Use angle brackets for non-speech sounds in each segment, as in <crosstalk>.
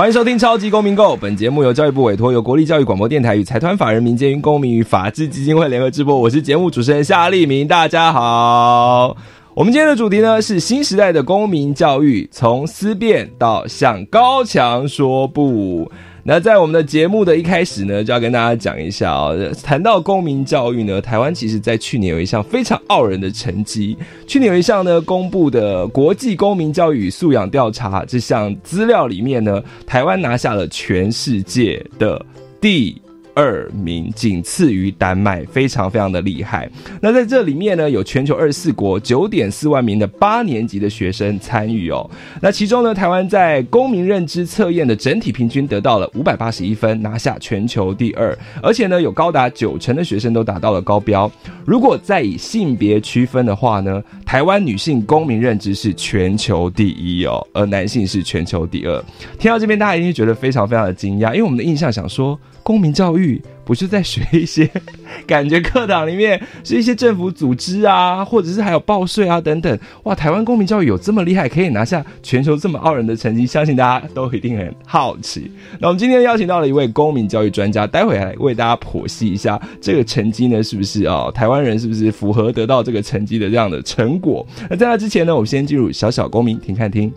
欢迎收听《超级公民购》，本节目由教育部委托，由国立教育广播电台与财团法人民间公民与法治基金会联合直播。我是节目主持人夏立明，大家好。我们今天的主题呢是新时代的公民教育，从思辨到向高墙说不。那在我们的节目的一开始呢，就要跟大家讲一下啊，谈到公民教育呢，台湾其实在去年有一项非常傲人的成绩。去年有一项呢公布的国际公民教育素养调查这项资料里面呢，台湾拿下了全世界的第。二名，仅次于丹麦，非常非常的厉害。那在这里面呢，有全球二十四国九点四万名的八年级的学生参与哦。那其中呢，台湾在公民认知测验的整体平均得到了五百八十一分，拿下全球第二。而且呢，有高达九成的学生都达到了高标。如果再以性别区分的话呢，台湾女性公民认知是全球第一哦，而男性是全球第二。听到这边，大家一定觉得非常非常的惊讶，因为我们的印象想说。公民教育不是在学一些，<laughs> 感觉课堂里面是一些政府组织啊，或者是还有报税啊等等。哇，台湾公民教育有这么厉害，可以拿下全球这么傲人的成绩，相信大家都一定很好奇。那我们今天邀请到了一位公民教育专家，待会来为大家剖析一下这个成绩呢，是不是啊？台湾人是不是符合得到这个成绩的这样的成果？那在那之前呢，我们先进入小小公民听看听，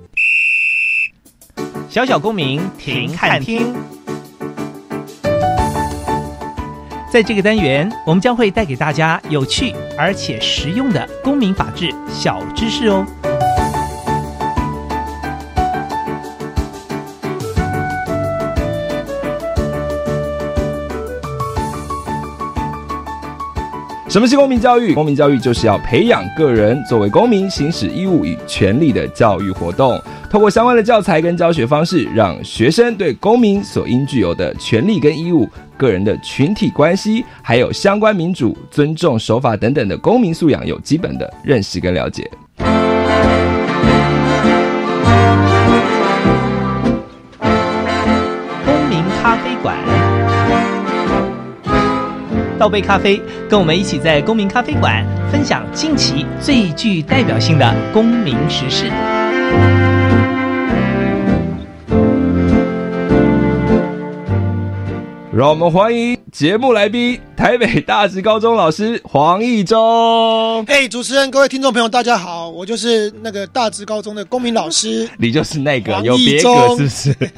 小小公民听看听。<laughs> 在这个单元，我们将会带给大家有趣而且实用的公民法治小知识哦。什么是公民教育？公民教育就是要培养个人作为公民行使义务与权利的教育活动。透过相关的教材跟教学方式，让学生对公民所应具有的权利跟义务、个人的群体关系，还有相关民主、尊重、守法等等的公民素养有基本的认识跟了解。公民咖啡馆，倒杯咖啡，跟我们一起在公民咖啡馆分享近期最具代表性的公民时事。让我们欢迎节目来宾，台北大直高中老师黄义中。哎，主持人，各位听众朋友，大家好，我就是那个大直高中的公民老师。<laughs> 你就是那个有别个是不是？<laughs>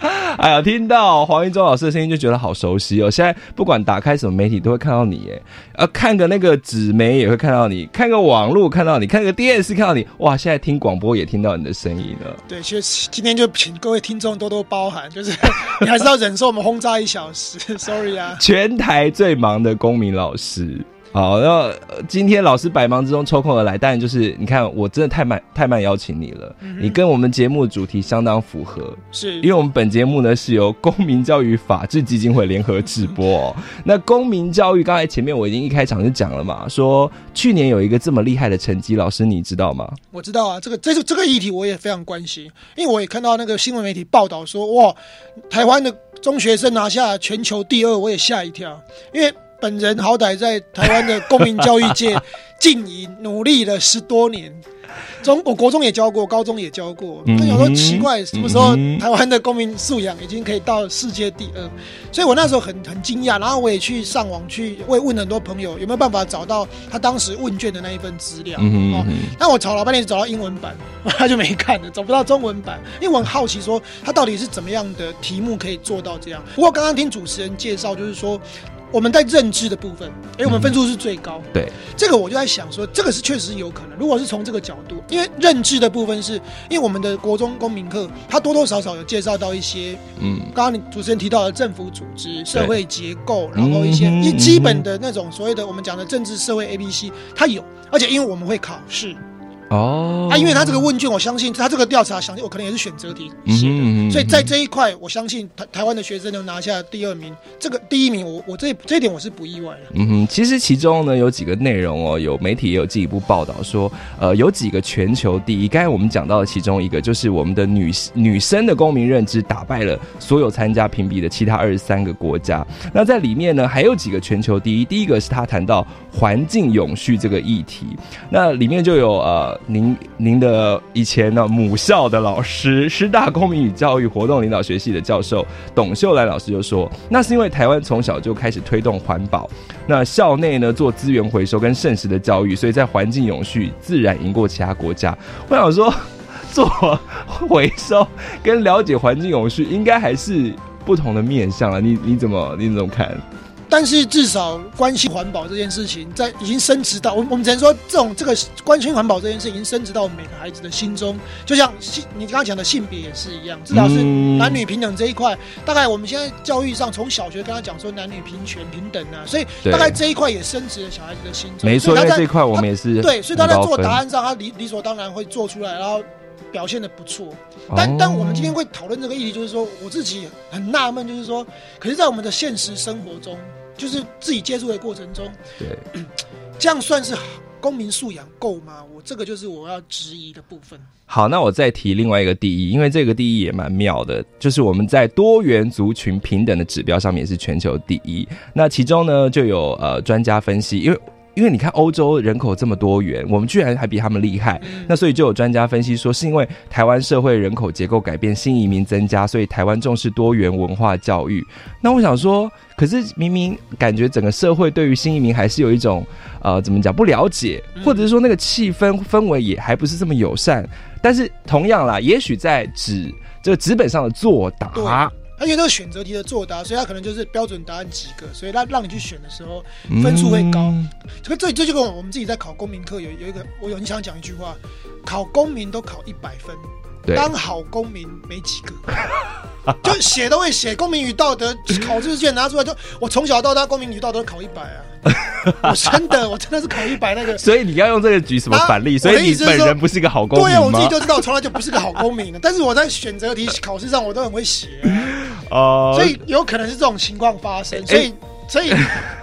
<laughs> 哎呀，听到黄一中老师的声音就觉得好熟悉哦！现在不管打开什么媒体都会看到你，耶，呃，看个那个纸媒也会看到你，看个网络看到你，看个电视看到你，哇！现在听广播也听到你的声音了。对，其实今天就请各位听众多多包涵，就是 <laughs> 你还是要忍受我们轰炸一小时，<laughs> sorry 啊！全台最忙的公民老师。好，那今天老师百忙之中抽空而来，当然就是你看，我真的太慢太慢邀请你了。你跟我们节目主题相当符合，是因为我们本节目呢是由公民教育法治基金会联合直播。<laughs> 那公民教育刚才前面我已经一开场就讲了嘛，说去年有一个这么厉害的成绩，老师你知道吗？我知道啊，这个这个这个议题我也非常关心，因为我也看到那个新闻媒体报道说，哇，台湾的中学生拿下全球第二，我也吓一跳，因为。本人好歹在台湾的公民教育界 <laughs> 经营努力了十多年，中我国中也教过，高中也教过。那有时候奇怪，什么时候台湾的公民素养已经可以到世界第二？所以我那时候很很惊讶，然后我也去上网去问问很多朋友有没有办法找到他当时问卷的那一份资料。哦，那我找老半天找到英文版，<laughs> 他就没看了，找不到中文版。因为我很好奇说他到底是怎么样的题目可以做到这样。不过刚刚听主持人介绍，就是说。我们在认知的部分，哎，我们分数是最高。对，这个我就在想说，这个是确实有可能。如果是从这个角度，因为认知的部分是，因为我们的国中公民课，它多多少少有介绍到一些，嗯，刚刚你主持人提到的政府组织、社会结构，然后一些一基本的那种所谓的我们讲的政治社会 A B C，它有，而且因为我们会考试。哦啊，因为他这个问卷，我相信他这个调查，相信我可能也是选择题写的，所以在这一块，我相信台台湾的学生能拿下第二名，这个第一名，我我这这一点我是不意外的。嗯哼，其实其中呢有几个内容哦，有媒体也有进一步报道说，呃，有几个全球第一。刚才我们讲到的其中一个，就是我们的女女生的公民认知打败了所有参加评比的其他二十三个国家。那在里面呢，还有几个全球第一。第一个是他谈到环境永续这个议题，那里面就有呃，您您的以前呢母校的老师，师大公民与教育活动领导学系的教授董秀兰老师就说，那是因为台湾从小就开始推动环保。那校内呢做资源回收跟盛世的教育，所以在环境永续自然赢过其他国家。我想说，做回收跟了解环境永续，应该还是不同的面向啊。你你怎么你怎么看？但是至少关心环保这件事情，在已经升值到我我们只能说，这种这个关心环保这件事已经升值到我们每个孩子的心中。就像性，你刚刚讲的性别也是一样，至少是嗯男女平等这一块。大概我们现在教育上从小学跟他讲说男女平权平等啊，所以大概这一块也升值了小孩子的心中。没错，在这一块我们也是对，所以他在做答案上，他理理所当然会做出来，然后表现的不错。但哦但我们今天会讨论这个议题，就是说我自己很纳闷，就是说，可是，在我们的现实生活中，就是自己接触的过程中，对。<clears throat> 这样算是公民素养够吗？我这个就是我要质疑的部分。好，那我再提另外一个第一，因为这个第一也蛮妙的，就是我们在多元族群平等的指标上面也是全球第一。那其中呢，就有呃专家分析，因为。因为你看欧洲人口这么多元，我们居然还比他们厉害，那所以就有专家分析说，是因为台湾社会人口结构改变，新移民增加，所以台湾重视多元文化教育。那我想说，可是明明感觉整个社会对于新移民还是有一种呃怎么讲不了解，或者是说那个气氛氛围也还不是这么友善。但是同样啦，也许在纸这个纸本上的作答，他因为这个选择题的作答，所以他可能就是标准答案几个，所以他让你去选的时候分数会高。嗯这个这这就跟我们自己在考公民课有有一个，我有很想讲一句话：考公民都考一百分，当好公民没几个，就写都会写公民与道德考试卷拿出来就，我从小到大公民与道德考一百啊，<laughs> 我真的我真的是考一百那个。<laughs> 所以你要用这个举什么啊反例？我所以你本人不是一个好公民对呀、民吗我自己？就知道我从来就不是个好公民的，但是我在选择题考试上我都很会写啊、哦所以有可能是这种情况发生，所以所以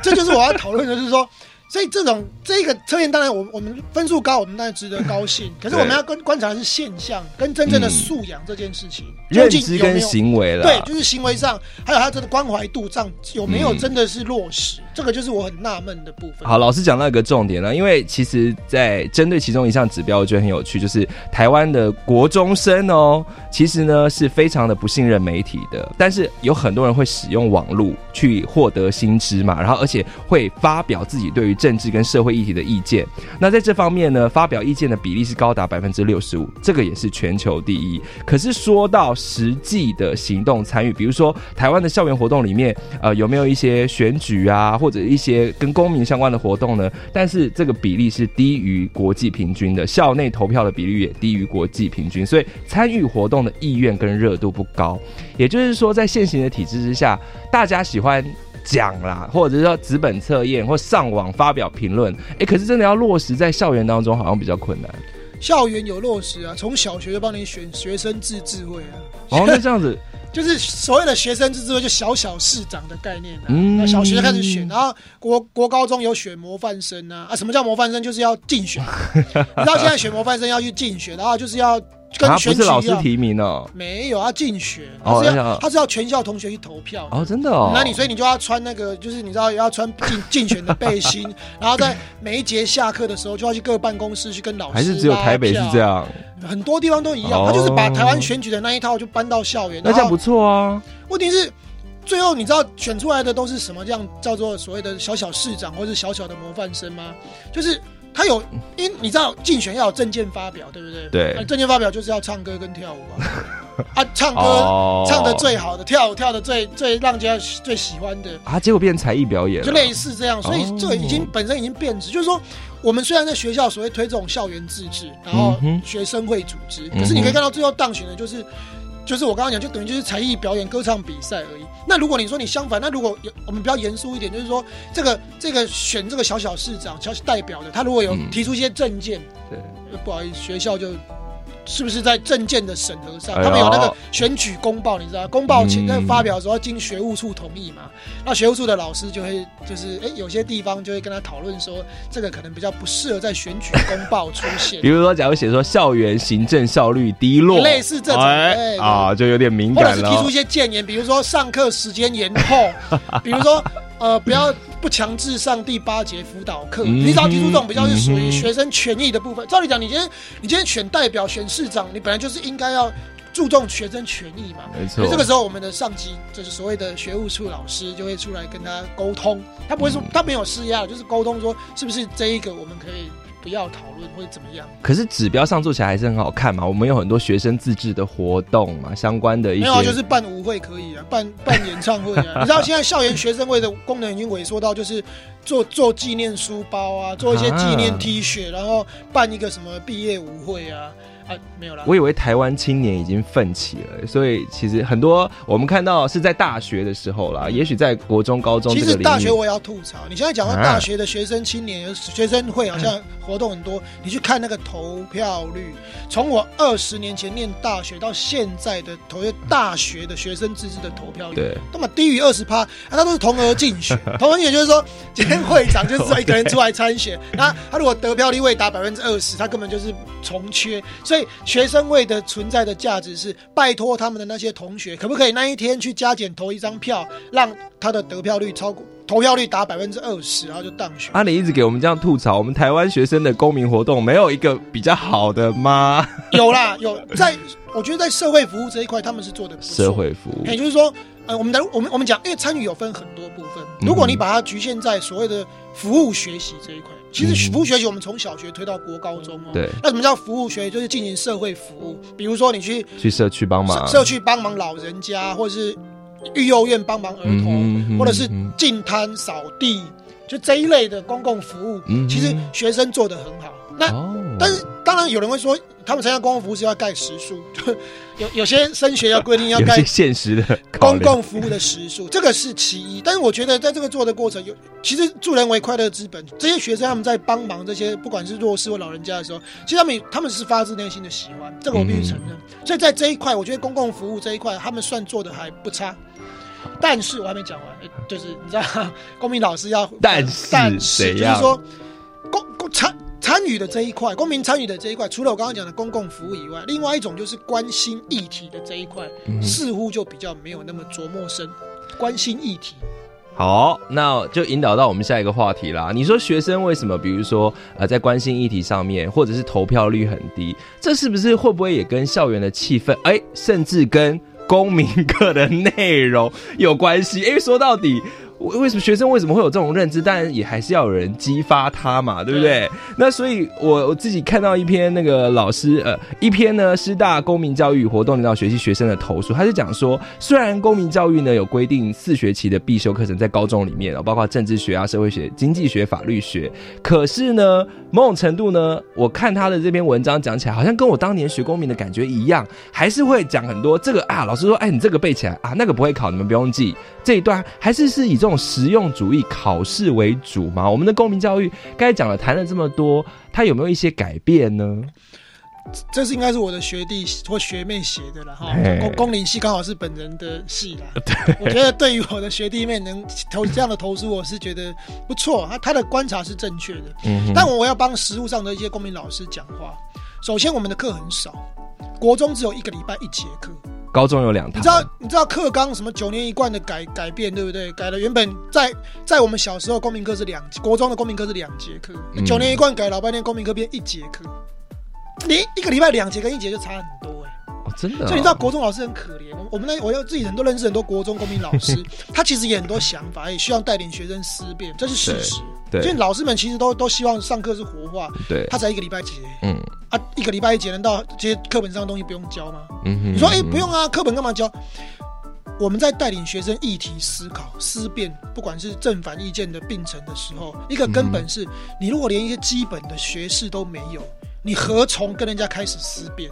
这就是我要讨论的，就是说，<laughs> 所以这种这个测验，当然我我们分数高，我们当然值得高兴，<laughs> 可是我们要跟观察的是现象跟真正的素养这件事情，究认知跟竟有没有行为了，对，就是行为上，还有他这个关怀度上有没有嗯。真的是落实，这个就是我很纳闷的部分。好，老师讲到一个重点了，因为其实，在针对其中一项指标，我觉得很有趣，就是台湾的国中生哦，其实呢是非常的不信任媒体的，但是有很多人会使用网络去获得新知嘛，然后而且会发表自己对于政治跟社会议题的意见。那在这方面呢，发表意见的比例是高达百分之六十五，这个也是全球第一。可是说到实际的行动参与，比如说台湾的校园活动里面，呃，有没有一些选举啊，或者一些跟公民相关的活动呢？但是这个比例是低于国际平均的，校内投票的比率也低于国际平均，所以参与活动的意愿跟热度不高。也就是说，在现行的体制之下，大家喜欢。讲啦，或者是说纸本测验或上网发表评论，哎，可是真的要落实在校园当中，好像比较困难。校园有落实啊，从小学就帮你选学生自治会啊。哦，那这样子，就是所谓的学生自治会，就小小市长的概念啊。嗯那小学开始选，然后国国高中有选模范生啊。啊，什么叫模范生？就是要竞选。<laughs> 你知道现在选模范生要去竞选，然后就是要跟啊，选不是老师。提名哦，没有，要竞选，哦他是要要他是要全校同学去投票。哦，真的哦，那你所以你就要穿那个，就是你知道要穿竞 <laughs> 竞选的背心，然后在每一节下课的时候就要去各办公室去跟老师还是只有台北是这样？票，很多地方都一样。哦他就是把台湾选举的那一套就搬到校园，那这样不错啊。问题是，最后你知道选出来的都是什么？这样叫做所谓的小小市长或是小小的模范生吗？就是他有，因为你知道竞选要有证件发表，对不对？对那证件发表就是要唱歌跟跳舞啊。<laughs> 啊，唱歌、哦唱的最好的，跳舞跳的最最让人家最喜欢的，啊，结果变才艺表演了，就类似这样。所以哦这个已经本身已经变质，就是说。我们虽然在学校所谓推这种校园自治，然后嗯学生会组织，嗯可是你可以看到最后当选的就是就是我刚刚讲，就等于就是才艺表演、歌唱比赛而已。那如果你说你相反，那如果有我们比较严肃一点，就是说这个这个选这个小小市长、小代表的，他如果有嗯提出一些证件，对，呃不好意思，学校就是不是在证件的审核上，他们有那个选举公报，你知道吗，公报前嗯在发表的时候要经学务处同意嘛，那学务处的老师就会就是哎、有些地方就会跟他讨论说，这个可能比较不适合在选举公报出现。比。如说，假如写说校园行政效率低落，类似这种哎哎啊，就有点敏或者感了。哦。是提出一些建言，比如说上课时间延后，<laughs> 比如说呃不要不强制上第八节辅导课，嗯你只要提出这种比较是属于学生权益的部分。照理讲，你今天你今天选代表、选市长，你本来就是应该要注重学生权益嘛。没错，这个时候，我们的上级就是所谓的学务处老师就会出来跟他沟通，他不会说嗯他没有施压，就是沟通说是不是这一个我们可以不要讨论或者怎么样。可是指标上做起来还是很好看嘛。我们有很多学生自制的活动嘛，相关的一些没有啊，就是办舞会可以啊，办 <laughs> 办演唱会啊。你知道现在校园学生会的功能已经萎缩到，就是做做纪念书包啊，做一些纪念 T 恤，然后办一个什么毕业舞会啊啊，没有了。我以为台湾青年已经奋起了，所以其实很多我们看到是在大学的时候啦，也许在国中、高中其实大学我也要吐槽，你现在讲到啊大学的学生青年、学生会好像活动很多，你去看那个投票率，从我二十年前念大学到现在的投大学的学生自治的投票率，对，那么低于二十趴，啊，他都是同额竞选。同额竞选就是说，今天会长就是只有一个人出来参选，那他如果得票率未达百分之二十，他根本就是重缺。所以学生会的存在的价值是拜托他们的那些同学，可不可以那一天去加减投一张票，让他的得票率超过投票率达百分之二十，然后就当选。啊，你一直给我们这样吐槽，我们台湾学生的公民活动没有一个比较好的吗？<laughs> 有啦，有在，我觉得在社会服务这一块，他们是做的不错。社会服务也就是说，呃，我们的我们我们讲，因为参与有分很多部分。嗯如果你把它局限在所谓的服务学习这一块，其实嗯服务学习我们从小学推到国高中哦。对那什么叫服务学习？就是进行社会服务，比如说你去去社区帮忙社，社区帮忙老人家，或者是育幼院帮忙儿童，或者是嗯净滩扫地，就这一类的公共服务，嗯其实学生做的很好。那哦但是当然有人会说，他们参加公共服务是要盖时数，<laughs> 有有些升学要规定要盖现实的公共服务的时数，这个是其一。但是我觉得在这个做的过程有，其实助人为快乐之本。这些学生他们在帮忙这些不管是弱势或老人家的时候，其实他们他们是发自内心的喜欢，这个我必须承认。所以在这一块，我觉得公共服务这一块，他们算做的还不差。但是我还没讲完，诶就是你知道，<laughs> 公民老师要，但是但是就是说，公公参参与的这一块，公民参与的这一块，除了我刚刚讲的公共服务以外，另外一种就是关心议题的这一块，嗯似乎就比较没有那么琢磨深。关心议题，好，那就引导到我们下一个话题啦。你说学生为什么，比如说呃，在关心议题上面，或者是投票率很低，这是不是会不会也跟校园的气氛，哎，甚至跟公民课的内容有关系？因为说到底。为为什么学生为什么会有这种认知？当然也还是要有人激发他嘛，对不对？那所以我我自己看到一篇那个老师呃一篇呢师大公民教育活动领导学习学生的投诉，他是讲说，虽然公民教育呢有规定四学期的必修课程在高中里面哦，包括政治学啊、社会学、经济学、法律学，可是呢某种程度呢，我看他的这篇文章讲起来，好像跟我当年学公民的感觉一样，还是会讲很多这个啊，老师说，哎，你这个背起来啊，那个不会考，你们不用记。这一段还是是以这种实用主义考试为主吗？我们的公民教育刚才讲了，谈了这么多，它有没有一些改变呢？这是应该是我的学弟或学妹写的了哈嘿。公公领系刚好是本人的系啦。<laughs> 我觉得对于我的学弟妹能投这样的投诉，我是觉得不错。他他的观察是正确的，嗯但我要帮实务上的一些公民老师讲话。首先，我们的课很少，国中只有一个礼拜一节课。高中有两堂，你知道你知道课纲什么九年一贯的改改变对不对？改了原本在在我们小时候公民课是两国中的公民课是两节课，嗯。九年一贯改老半天公民课变一节课，你一个礼拜两节跟一节就差很多哎、哦，真的哦、所以你知道国中老师很可怜，我我们那我有自己很多认识很多国中公民老师，<laughs> 他其实也很多想法，也需要带领学生思辨，这是事实。对所以老师们其实都都希望上课是活化，对，他才一个礼拜节嗯啊，一个礼拜一节，难道这些课本上的东西不用教吗？嗯哼，你说，哎、不用啊，课本干嘛教？我们在带领学生议题思考、思辨，不管是正反意见的并存的时候，一个根本是，你如果连一些基本的学识都没有，你何从跟人家开始思辨？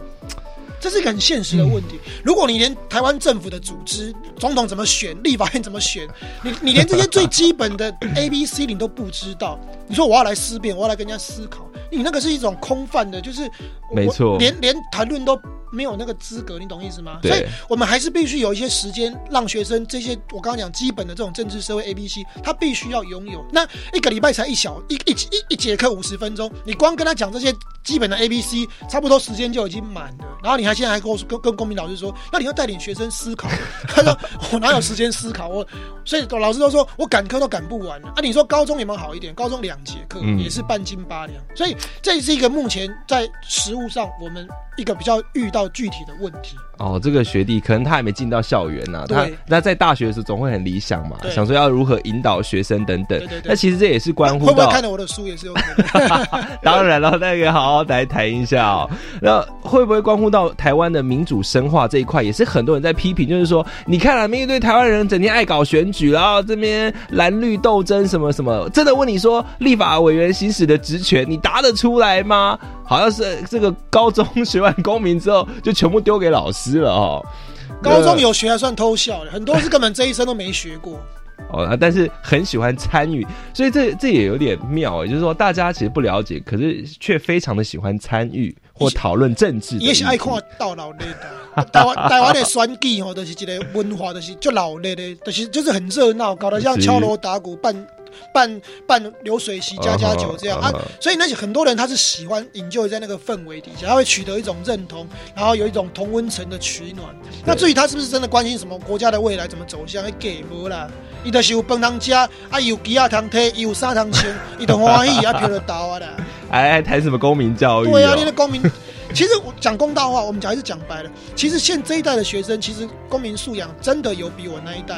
这是一个很现实的问题。如果你连台湾政府的组织、总统怎么选、立法院怎么选，你你连这些最基本的 A、B、C 你都不知道，你说我要来思辨，我要来跟人家思考，你那个是一种空泛的，就是没错连连谈论都没有那个资格，你懂意思吗？所以我们还是必须有一些时间，让学生这些我刚刚讲基本的这种政治社会 A、B、C，他必须要拥有。那一个礼拜才一小一一一一节课五十分钟，你光跟他讲这些基本的 A、B、C，差不多时间就已经满了。然后你还现在还跟我跟跟公民老师说，那你要带领学生思考。<laughs> 他说我哪有时间思考？我所以老师都说我赶课都赶不完了啊。你说高中有没有好一点？高中两节课嗯也是半斤八两，所以这是一个目前在实务上我们一个比较遇到具体的问题。哦，这个学弟可能他还没进到校园呐、他对那在大学的时候总会很理想嘛，想说要如何引导学生等等。那其实这也是关乎到会不会看到我的书也是有可能。<laughs> 当然了，那个好好来谈一下哦。那会不会关乎到台湾的民主深化这一块，也是很多人在批评，就是说，你看啊，面对台湾人整天爱搞选举，然后这边蓝绿斗争什么什么，真的问你说，立法委员行使的职权，你答得出来吗？好像是这个高中学完公民之后，就全部丢给老师了哦。高中有学还算偷笑的，很多是根本这一生都没学过。<laughs> 哦，啊但是很喜欢参与，所以这这也有点妙，也就是说大家其实不了解，可是却非常的喜欢参与或讨论政治。也是爱看到老累的。<laughs> 台湾台湾的选举吼，就是一个文化，就是就老累的，就是就是很热闹，搞得像敲锣打鼓、办办办流水席、加加酒这样啊。所以那些很多人他是喜欢引咎在那个氛围底下，他会取得一种认同，然后有一种同温层的取暖。那至于他是不是真的关心什么国家的未来怎么走向，给无啦。伊就是有饭通食，啊，有鸡啊通摕，伊有衫通穿，<laughs> 伊就欢喜，啊票就到啊啦。<laughs> 哎哎谈什么公民教育、哦？对啊，你的公民，其实我讲公道话，我们讲还是讲白了。其实现这一代的学生，其实公民素养真的有比我那一代。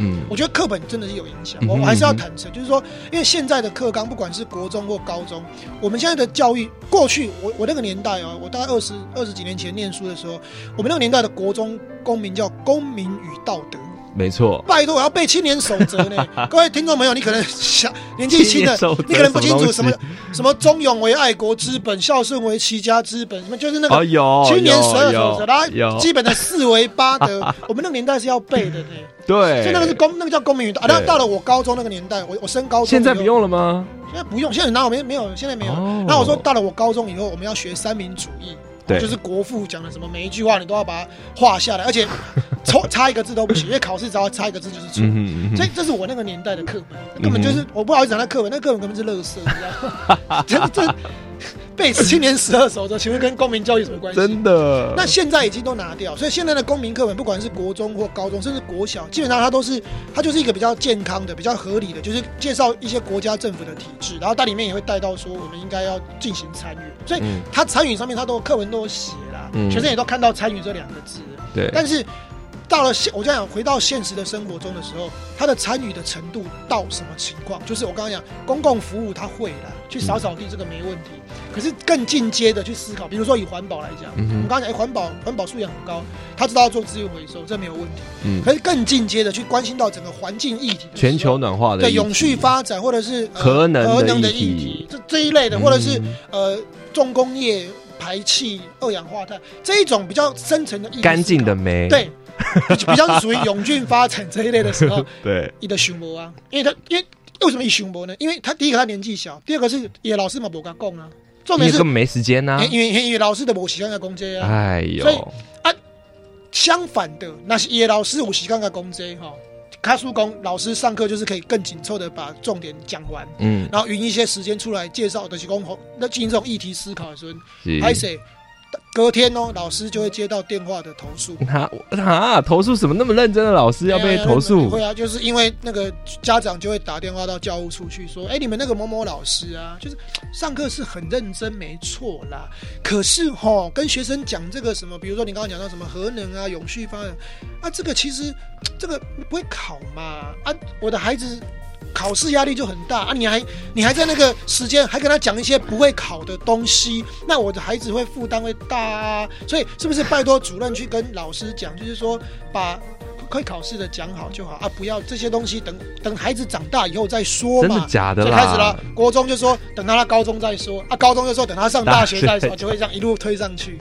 嗯我觉得课本真的是有影响，我我还是要坦诚，就是说，因为现在的课纲，不管是国中或高中，我们现在的教育，过去我我那个年代啊，我大概二十二十几年前念书的时候，我们那个年代的国中公民叫公民与道德。没错，拜托，我要背青年守则呢。<laughs> 各位听众朋友，你可能想年纪轻的你可能不清楚什么什么忠勇为爱国之本，孝顺为齐家之本，什么就是那个青年十二有守则，然后基本的四为八德，<laughs> 我们那个年代是要背的呢。对，所以那个是公，那个叫公民与道。啊，对那到了我高中那个年代，我我升高中，现在不，用了吗？现在不用，现在哪有没没有，现在没有哦。那我说到了我高中以后，我们要学三民主义。对就是国父讲的什么，每一句话你都要把它画下来，而且错 <laughs> 差一个字都不行，因为考试只要差一个字就是错。嗯嗯所以这是我那个年代的课本，根本就是我不好意思讲那课本，那课本根本是垃圾，你知道吗？<laughs> 这这背青年十二守则，请问跟公民教育有什么关系？真的。那现在已经都拿掉，所以现在的公民课本，不管是国中或高中，甚至国小，基本上它都是它就是一个比较健康的、比较合理的，就是介绍一些国家政府的体制，然后它里面也会带到说我们应该要进行参与，所以嗯。它参与上面它都课文都有写啦，嗯。学生也都看到参与这两个字，对，但是到了现，我这样讲，回到现实的生活中的时候，他的参与的程度到什么情况？就是我刚刚讲，公共服务他会啦，去扫扫地这个没问题。可是更进阶的去思考，比如说以环保来讲，嗯我们刚刚讲，哎，环保环保素养很高，他知道要做资源回收，这没有问题。嗯，可是更进阶的去关心到整个环境议题的，全球暖化的对永续发展，或者是、呃核能的核能的议题，这这一类的，或者是嗯呃重工业排气、二氧化碳这一种比较深层的议题干净的煤，对，比 <laughs> 比较是属于永俊发展这一类的时候，<laughs> 对，你的熊博啊，因为他因为为什么以熊博呢？因为他第一个他年纪小，第二个是也老师嘛不跟他供啊，重点是根本没时间呐。因为因为老师的我喜欢在攻击啊，哎呦所以，相反的，那是也老师有时间在攻击哈。卡叔公老师上课就是可以更紧凑的把重点讲完，嗯，然后匀一些时间出来介绍的是公吼，那进行这种议题思考的时候，是拍谁？隔天哦，老师就会接到电话的投诉。哈 <laughs> 哈，投诉什么那么认真的老师要被投诉？会啊，就是因为那个家长就会打电话到教务处去说，哎，你们那个某某老师啊，就是上课是很认真，没错啦。可是哈，跟学生讲这个什么，比如说你刚刚讲到什么核能啊、永续发展啊，这个其实这个不会考嘛啊，我的孩子。考试压力就很大啊！你还你还在那个时间还跟他讲一些不会考的东西，那我的孩子会负担会大啊！所以是不是拜托主任去跟老师讲，就是说把会考试的讲好就好啊，不要这些东西等等孩子长大以后再说嘛。真的假的就？开始了，国中就说等到他高中再说啊，高中就说等他上大学再说，<laughs> 就会这样一路推上去。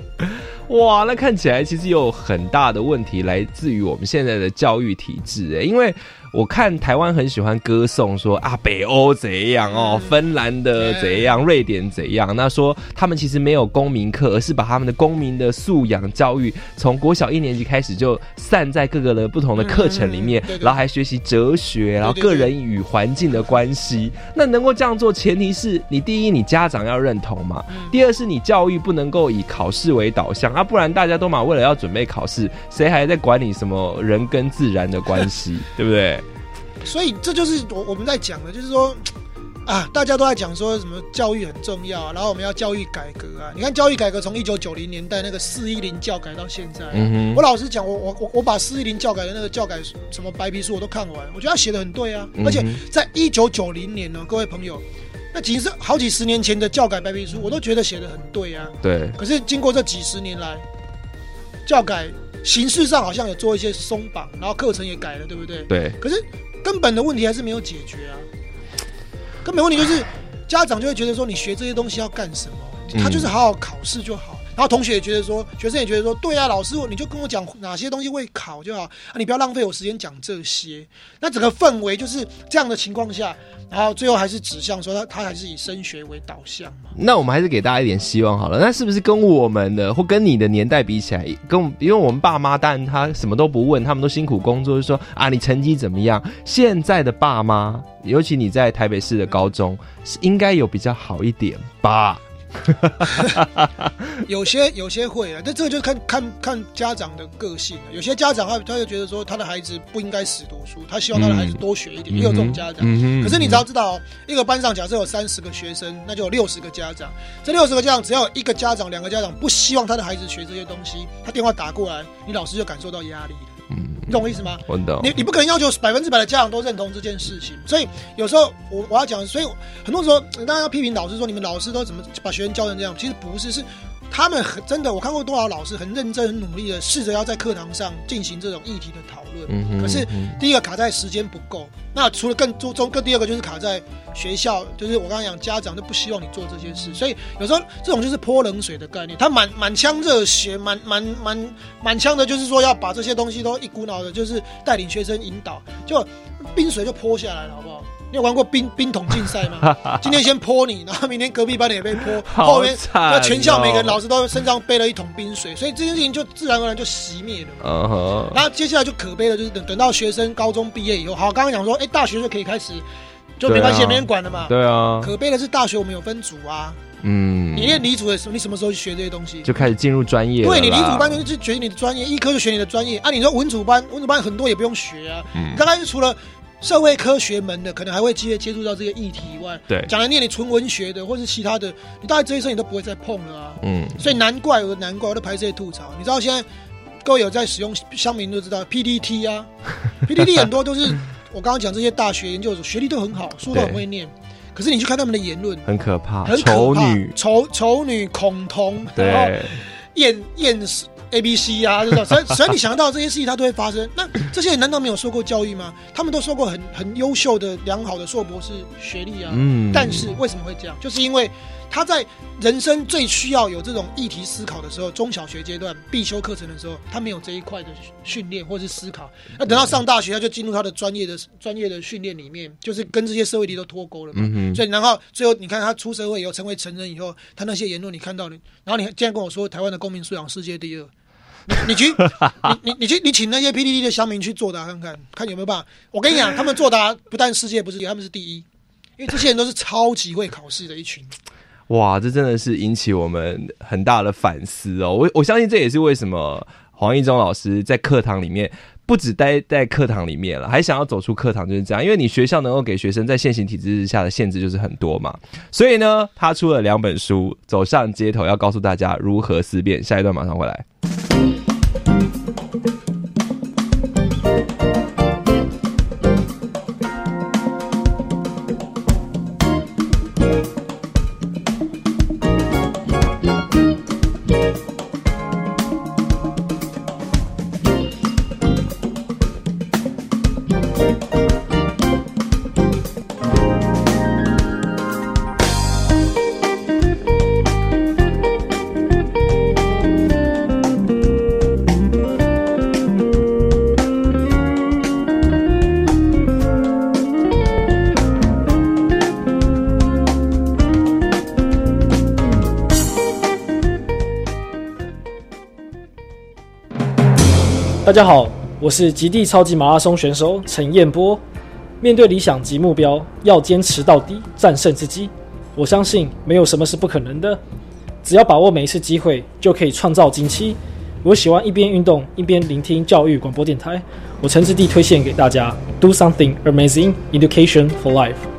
哇，那看起来其实有很大的问题来自于我们现在的教育体制，哎，因为。我看台湾很喜欢歌颂说啊，北欧怎样哦，芬兰的怎样，瑞典怎样？那说他们其实没有公民课，而是把他们的公民的素养教育从国小一年级开始就散在各个的不同的课程里面，然后还学习哲学，然后个人与环境的关系。那能够这样做，前提是你第一，你家长要认同嘛；第二是你教育不能够以考试为导向啊，不然大家都嘛为了要准备考试，谁还在管你什么人跟自然的关系，<laughs> 对不对？所以这就是我我们在讲的，就是说啊，大家都在讲说什么教育很重要啊，然后我们要教育改革啊。你看教育改革从一九九零年代那个四一零教改到现在，我老实讲，我我我我把四一零教改的那个教改什么白皮书我都看完，我觉得他写的很对啊。而且在一九九零年呢，各位朋友，那其实好几十年前的教改白皮书，我都觉得写的很对啊。对。可是经过这几十年来，教改形式上好像有做一些松绑，然后课程也改了，对不对？对。可是。根本的问题还是没有解决啊！根本问题就是家长就会觉得说，你学这些东西要干什么？他就是好好考试就好。然后同学也觉得说，学生也觉得说，对啊，老师你就跟我讲哪些东西会考就好啊，你不要浪费我时间讲这些。那整个氛围就是这样的情况下，然后最后还是指向说他他还是以升学为导向嘛。那我们还是给大家一点希望好了。那是不是跟我们的或跟你的年代比起来，跟因为我们爸妈，但他什么都不问，他们都辛苦工作，就说啊，你成绩怎么样？现在的爸妈，尤其你在台北市的高中，是应该有比较好一点吧？<laughs> 有些有些会啊，但这个就看看看家长的个性了。有些家长他他就觉得说他的孩子不应该死读书，他希望他的孩子多学一点，也有这种家长。可是你只要知道，一个班上假设有三十个学生，那就有六十个家长。这六十个家长只要有一个家长、两个家长不希望他的孩子学这些东西，他电话打过来，你老师就感受到压力了。你懂我意思吗？我懂。你你不可能要求百分之百的家长都认同这件事情，所以有时候我我要讲，所以很多时候大家要批评老师说你们老师都怎么把学生教成这样，其实不是是。他们很真的，我看过多少老师很认真、很努力的试着要在课堂上进行这种议题的讨论。可是第一个卡在时间不够，那除了更注重，更第二个就是卡在学校，就是我刚刚讲家长都不希望你做这些事，所以有时候这种就是泼冷水的概念。他满满腔热血，满满满满腔的，就是说要把这些东西都一股脑的，就是带领学生引导，就冰水就泼下来了，好不好？你有玩过冰冰桶竞赛吗？<laughs> 今天先泼你，然后明天隔壁班的也被泼，<laughs> 后面那全校每个人老师都身上背了一桶冰水，所以这件事情就自然而然就熄灭了。嗯哼。然后接下来就可悲的就是等等到学生高中毕业以后，好，刚刚讲说，哎，大学就可以开始，就没关系，没人管了嘛。对啊。可悲的是大学我们有分组啊。嗯。你练理组的时候，你什么时候去学这些东西？就开始进入专业。对，你理组班就就学你的专业，医科就学你的专业。啊，你说文组班，文组班很多也不用学啊。嗯。刚开始除了。社会科学门的可能还会接接触到这些议题以外，对，讲来念你纯文学的或是其他的，你大概这一生你都不会再碰了啊。嗯，所以难怪我难怪我都排这些吐槽。你知道现在各位有在使用乡民都知道 PDT 啊，<laughs> PDT 很多都是我刚刚讲这些大学研究所学历都很好，书都很会念，可是你去看他们的言论，很可怕，很丑女、丑丑女、恐同，然后厌厌世。A、B、C 啊，这种，所以 <laughs> 所以你想到这些事情，它都会发生。那这些人难道没有受过教育吗？他们都受过很很优秀的、良好的硕博士学历啊。嗯。但是为什么会这样？就是因为他在人生最需要有这种议题思考的时候，中小学阶段必修课程的时候，他没有这一块的训练或是思考。那等到上大学，他就进入他的专业的专业的训练里面，就是跟这些社会题都脱钩了嘛。嗯所以然后最后你看他出社会以后，成为成人以后，他那些言论你看到，然后你竟然跟我说台湾的公民素养世界第二。你去，你你你去，你请那些 PDD 的乡民去作答看看，看有没有办法。我跟你讲，他们作答不但世界不是他们是第一，因为这些人都是超级会考试的一群。哇，这真的是引起我们很大的反思哦。我我相信这也是为什么黄义忠老师在课堂里面不止待在课堂里面了，还想要走出课堂，就是这样。因为你学校能够给学生在现行体制之下的限制就是很多嘛，所以呢，他出了两本书，走上街头要告诉大家如何思辨。下一段马上回来。大家好，我是极地超级马拉松选手陈彦波。面对理想及目标，要坚持到底，战胜自己。我相信没有什么是不可能的，只要把握每一次机会，就可以创造惊奇。我喜欢一边运动一边聆听教育广播电台，我诚挚地推荐给大家：Do something amazing, education for life。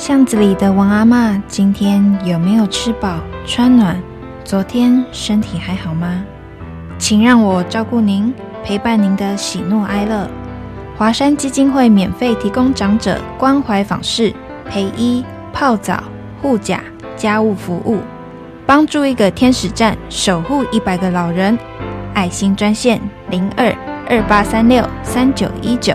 巷子里的王阿妈今天有没有吃饱穿暖？昨天身体还好吗？请让我照顾您，陪伴您的喜怒哀乐。华山基金会免费提供长者关怀访视、陪医、泡澡、护甲、家务服务，帮助一个天使站守护一百个老人。爱心专线零二二八三六三九一九。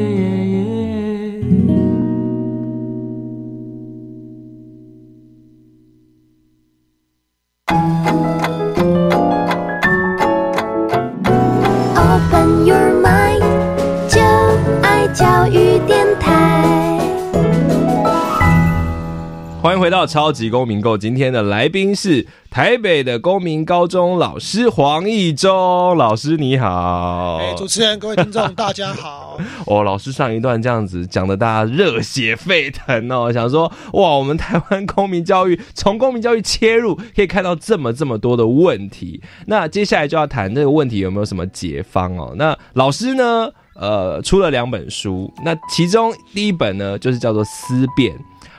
到超级公民购，今天的来宾是台北的公民高中老师黄义中老师，你好。哎，主持人、各位听众，大家好。<laughs> 哦，老师上一段这样子讲的，大家热血沸腾哦，<laughs> 想说哇，我们台湾公民教育从公民教育切入，可以看到这么这么多的问题。那接下来就要谈这个问题有没有什么解方哦？那老师呢，呃，出了两本书，那其中第一本呢，就是叫做《思辨》。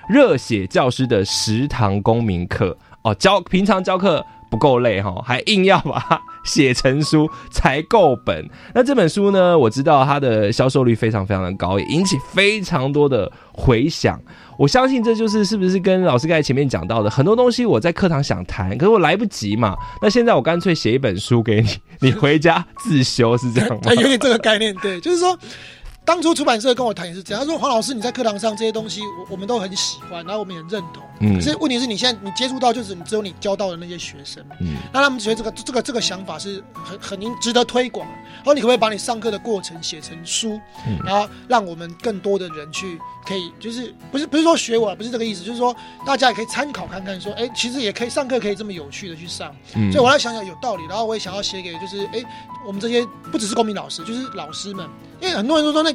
热血教师的食堂公民课哦，教平常教课不够累哈，还硬要把它写成书才够本。那这本书呢，我知道它的销售率非常非常的高，也引起非常多的回响。我相信这就是是不是跟老师刚才前面讲到的很多东西，我在课堂想谈，可是我来不及嘛。那现在我干脆写一本书给你，你回家自修是这样吗？<laughs> 有点这个概念，对，就是说。当初出版社跟我谈也是这样，他说黄老师你在课堂上这些东西，我我们都很喜欢，然后我们也认同。嗯可是问题是你现在你接触到就是你只有你教到的那些学生，嗯那他们觉得这个这个这个想法是很很应值得推广的。然后你可不可以把你上课的过程写成书，嗯然后让我们更多的人去可以就是不是不是说学我，不是这个意思，就是说大家也可以参考看看，说哎其实也可以上课可以这么有趣的去上。嗯所以我要想想有道理，然后我也想要写给就是哎我们这些不只是公民老师，就是老师们，因为很多人都说那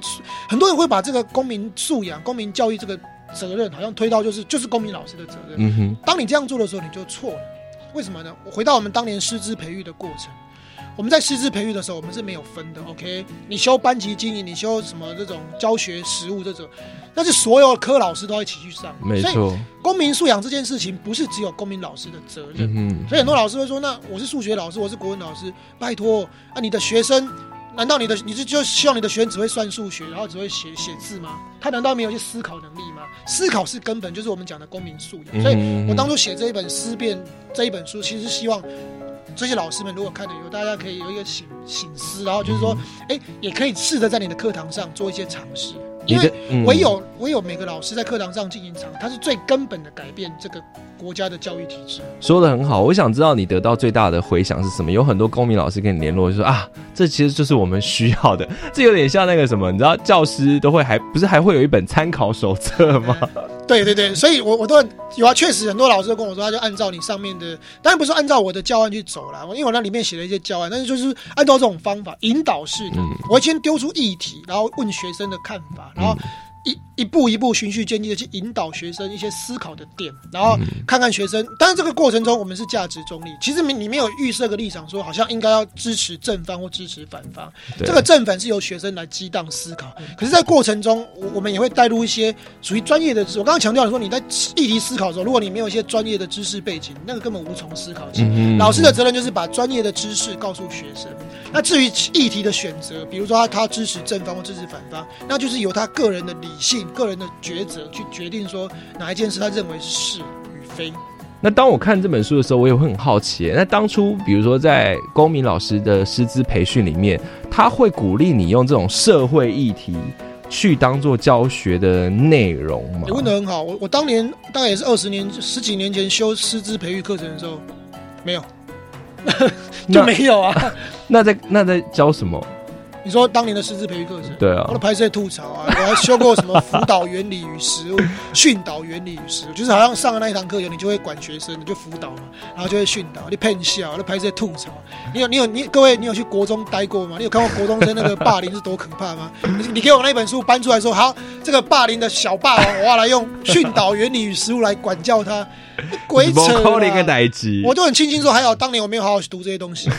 很多人会把这个公民素养、公民教育这个责任好像推到就是就是公民老师的责任。嗯哼，当你这样做的时候，你就错了。为什么呢？我回到我们当年师资培育的过程，我们在师资培育的时候，我们是没有分的。OK，你修班级经营，你修什么这种教学实务这种，那是所有科老师都要一起去上。所以没错，公民素养这件事情不是只有公民老师的责任。嗯，所以很多老师会说：“那我是数学老师，我是国文老师，拜托啊，你的学生难道你的你是就希望你的学生只会算数学，然后只会写写字吗？他难道没有去思考能力吗？思考是根本，就是我们讲的公民素养。所以嗯我当初写这一本《思辨》这一本书，其实是希望这些老师们如果看了以后，大家可以有一个醒醒思，然后就是说，哎、也可以试着在你的课堂上做一些尝试。因为唯有唯有每个老师在课堂上进行场，他是最根本的改变这个国家的教育体制。说的很好，我想知道你得到最大的回响是什么？有很多公民老师跟你联络，就说啊，这其实就是我们需要的。<laughs> 这有点像那个什么，你知道，教师都会还不是还会有一本参考手册吗？<laughs> 对对对，所以我我都很有啊，确实很多老师都跟我说，他就按照你上面的，当然不是按照我的教案去走啦，因为我那里面写了一些教案，但是就是按照这种方法引导式的，嗯。我会先丢出议题，然后问学生的看法，然后一一步一步循序渐进的去引导学生一些思考的点，然后看看学生。当然，这个过程中我们是价值中立，其实你你没有预设个立场，说好像应该要支持正方或支持反方。这个正反是由学生来激荡思考。可是，在过程中，我我们也会带入一些属于专业的知识。我刚刚强调了说，你在议题思考的时候，如果你没有一些专业的知识背景，那个根本无从思考起。老师的责任就是把专业的知识告诉学生。那至于议题的选择，比如说他他支持正方或支持反方，那就是由他个人的理性、个人的抉择去决定说哪一件事他认为是是与非。那当我看这本书的时候，我也会很好奇。那当初，比如说在公民老师的师资培训里面，他会鼓励你用这种社会议题去当做教学的内容吗你？问的很好，我我当年大概也是二十年、十几年前修师资培育课程的时候，没有，<laughs> 就没有啊。<laughs> 那在那在教什么？你说当年的师资培育课程，对啊我都拍摄吐槽啊，<laughs> 我还修过什么辅导原理与实务、训导原理与实务，就是好像上了那一堂课以后，你就会管学生，你就辅导嘛，然后就会训导，你喷笑，那拍摄吐槽。你有你有你各位，你有去国中待过吗？你有看过国中生那个霸凌是多可怕吗？你你给我那本书搬出来说，好，这个霸凌的小霸王，我要来用训导原理与实务来管教他，鬼扯！我就很庆幸说，还好当年我没有好好去读这些东西。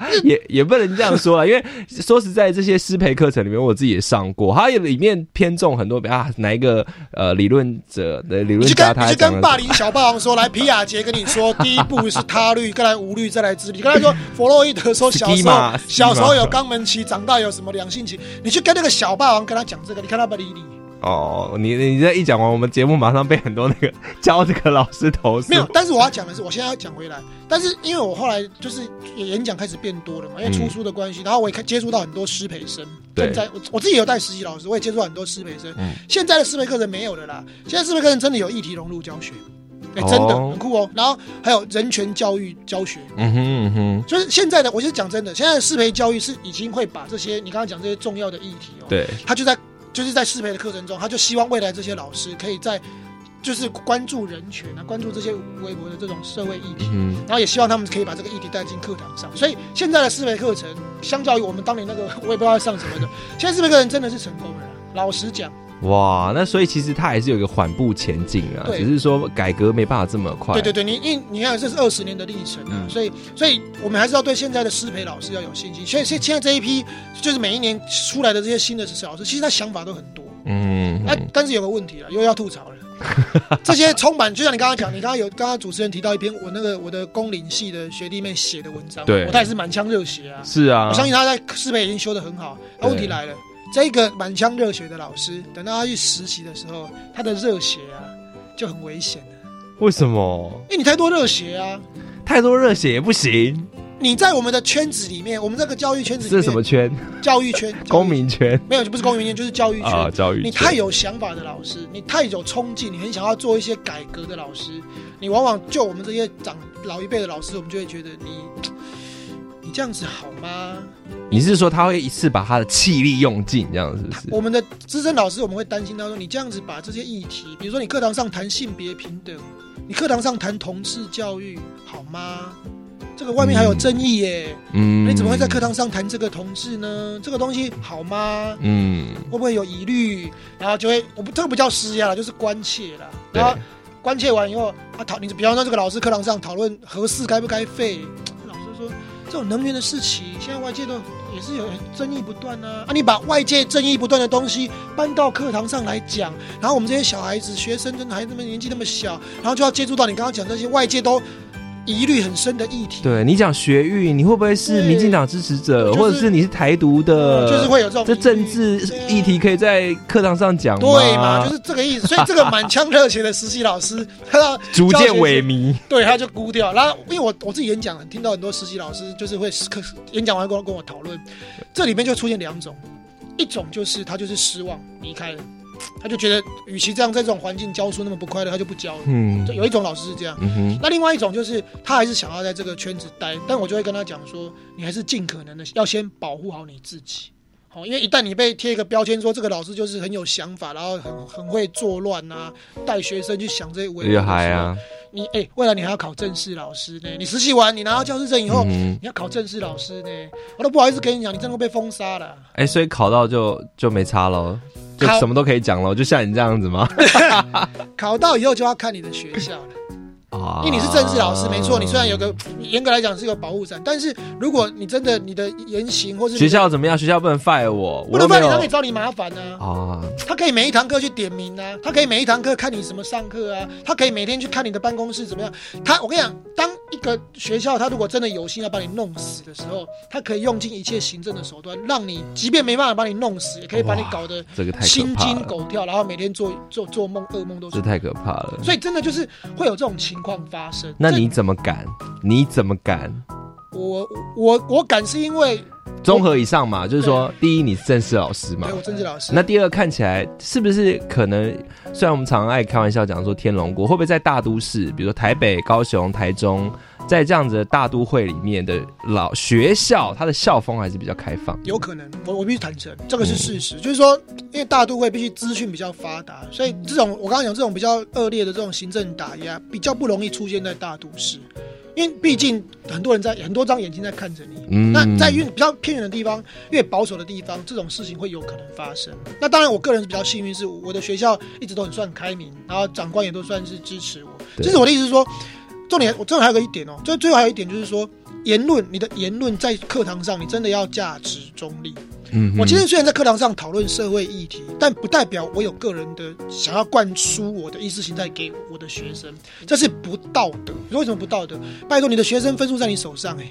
<laughs> 也也不能这样说啊，因为说实在，这些师培课程里面，我自己也上过，它也里面偏重很多啊，哪一个呃理论者的理论家跟你去跟霸凌小霸王说，来皮亚杰跟你说，第一步是他律，再来无律，再来自律。你跟他说弗洛伊德说小时候小时候有肛门期，长大有什么两性期，你去跟那个小霸王跟他讲这个，你看他不理你。哦，你你这一讲完，我们节目马上被很多那个教这个老师投诉。没有，但是我要讲的是，我现在要讲回来。但是因为我后来就是演讲开始变多了嘛，因为出书的关系，然后我也看接触到很多师培生。对现在我我自己有带实习老师，我也接触到很多师培生。嗯现在的师培课程没有了啦，现在师培课程真的有议题融入教学，哎、真的哦很酷哦。然后还有人权教育教学，嗯哼嗯哼，就是现在的，我就是讲真的，现在的师培教育是已经会把这些你刚刚讲这些重要的议题哦，对，他就在就是在适培的课程中，他就希望未来这些老师可以在就是关注人权啊，关注这些微博的这种社会议题，嗯然后也希望他们可以把这个议题带进课堂上。所以现在的适培课程，相较于我们当年那个，我也不知道在上什么的，现在适培课程真的是成功了。老实讲，哇，那所以其实它还是有一个缓步前进啊，只是说改革没办法这么快。对对对，你因你看这是二十年的历程啊，嗯所以所以我们还是要对现在的师培老师要有信心。所以现现在这一批就是每一年出来的这些新的老师，其实他想法都很多。嗯，那、但是有个问题了，又要吐槽了。<laughs> 这些充满，就像你刚刚讲，你刚刚有刚刚主持人提到一篇我那个我的工龄系的学弟妹写的文章，对我他也是满腔热血啊。是啊，我相信他在师培已经修的很好。那、对问题来了，这个满腔热血的老师，等到他去实习的时候，他的热血啊就很危险了，为什么因为你太多热血啊。太多热血也不行？你在我们的圈子里面，我们这个教育圈子里这面，是什么圈？教育圈？<laughs> 公民圈没有，就不是公民圈，就是教育圈。啊，教育圈。你太有想法的老师，你太有冲劲，你很想要做一些改革的老师，你往往就我们这些长老一辈的老师，我们就会觉得你你这样子好吗？你是说他会一次把他的气力用尽，这样是不是？我们的资深老师，我们会担心他说，你这样子把这些议题，比如说你课堂上谈性别平等，你课堂上谈同志教育，好吗？这个外面还有争议耶，嗯你怎么会在课堂上谈这个同志呢？这个东西好吗？嗯，会不会有疑虑？然后就会，我不这个不叫施压了，就是关切了。对然后关切完以后，啊讨你比方说这个老师课堂上讨论合适该不该废，这种能源的事情，现在外界都也是有争议不断啊。啊，你把外界争议不断的东西搬到课堂上来讲，然后我们这些小孩子、学生，跟孩子们年纪那么小，然后就要接触到你刚刚讲这些外界都疑虑很深的议题。对你讲学运，你会不会是民进党支持者，就是或者是你是台独的？就是会有这种这政治议题可以在课堂上讲吗？对嘛，就是这个意思。<laughs> 所以这个满腔热血的实习老师，他 <laughs> 逐渐萎靡。对，他就估掉。然后，因为我我自己演讲，听到很多实习老师就是会课演讲完跟我跟我讨论，这里面就出现两种，一种就是他就是失望离开了，他就觉得与其这样在这种环境教书那么不快乐，他就不教了。嗯就有一种老师是这样，嗯，那另外一种就是他还是想要在这个圈子待，但我就会跟他讲说，你还是尽可能的要先保护好你自己。好，因为一旦你被贴一个标签，说这个老师就是很有想法，然后很很会作乱啊，带学生去想这些违厉害啊！你哎、未来你还要考正式老师呢。你实习完，你拿到教师证以后，嗯你要考正式老师呢。我都不好意思跟你讲，你真的会被封杀了。哎、所以考到就就没差了。就什么都可以讲了，就像你这样子吗？<laughs> 考到以后就要看你的学校了。啊因为你是政治老师，没错，你虽然有个严格来讲是有保护伞，但是如果你真的你的言行或是学校怎么样？学校不能 fire 我，不能犯你，他可以找你麻烦啊。啊，他可以每一堂课去点名啊，他可以每一堂课看你什么上课啊，他可以每天去看你的办公室怎么样。他，我跟你讲，当一个学校他如果真的有心要把你弄死的时候，他可以用尽一切行政的手段，让你即便没办法把你弄死，也可以把你搞得这个太心惊，狗跳，然后每天做做做梦，噩梦都是。这太可怕了。所以真的就是会有这种情况发生。那你怎么敢？你怎么敢？我我我敢是因为综合以上嘛，就是说，第一你是正式老师嘛对，我政治老师，那第二看起来是不是可能？虽然我们常常爱开玩笑讲说天龙国会不会在大都市，比如说台北、高雄、台中，在这样子的大都会里面的老学校，它的校风还是比较开放。有可能，我我必须坦诚，这个是事实。就是说，因为大都会必须资讯比较发达，所以这种我刚刚讲这种比较恶劣的这种行政打压，比较不容易出现在大都市。因为毕竟很多人在很多张眼睛在看着你，嗯那在越比较偏远的地方、越保守的地方，这种事情会有可能发生。那当然，我个人是比较幸运，是我的学校一直都很算开明，然后长官也都算是支持我。对其实我的意思是说，重点我重点还有个一点哦，最最后还有一点就是说，言论你的言论在课堂上，你真的要价值中立。嗯我今天虽然在课堂上讨论社会议题，但不代表我有个人的想要灌输我的意识形态给我的学生，这是不道德。你说为什么不道德？拜托，你的学生分数在你手上、欸，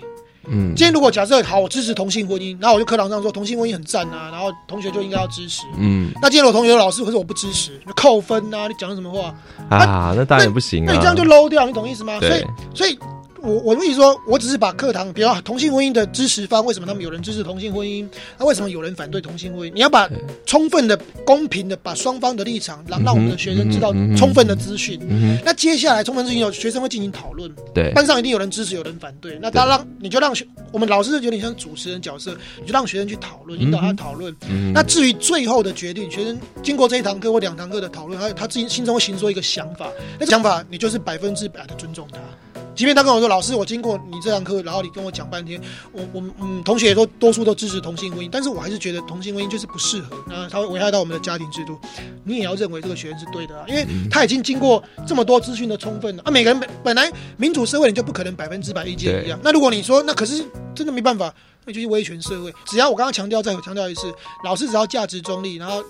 嗯今天如果假设好，我支持同性婚姻，然后我就课堂上说同性婚姻很赞啊，然后同学就应该要支持。嗯那今天我同学有老师，可是我不支持，就扣分啊！你讲什么话？啊，那当然也不行啊。那你这样就 low 掉，你懂意思吗？所以，所以我我的意思说，我只是把课堂，比如说同性婚姻的支持方，为什么他们有人支持同性婚姻？那为什么有人反对同性婚姻？你要把充分的、公平的把双方的立场，让让我们的学生知道充分的资讯。嗯那接下来充分资讯有学生会进行讨论，对，班上一定有人支持，有人反对。那他让你就让学我们老师有点像主持人角色，你就让学生去讨论，引导他讨论。嗯那至于最后的决定，学生经过这一堂课或两堂课的讨论，他他自己心中会形成一个想法，那个想法你就是百分之百的尊重他。即便他跟我说：“老师，我经过你这堂课，然后你跟我讲半天，我我嗯，同学也都多数都支持同性婚姻，但是我还是觉得同性婚姻就是不适合，那它会危害到我们的家庭制度。你也要认为这个学生是对的啊，因为他已经经过这么多资讯的充分了啊。每个人本本来民主社会你就不可能百分之百意见一样，那如果你说那可是真的没办法，那就是威权社会。只要我刚刚强调，再强调一次，老师只要价值中立，然后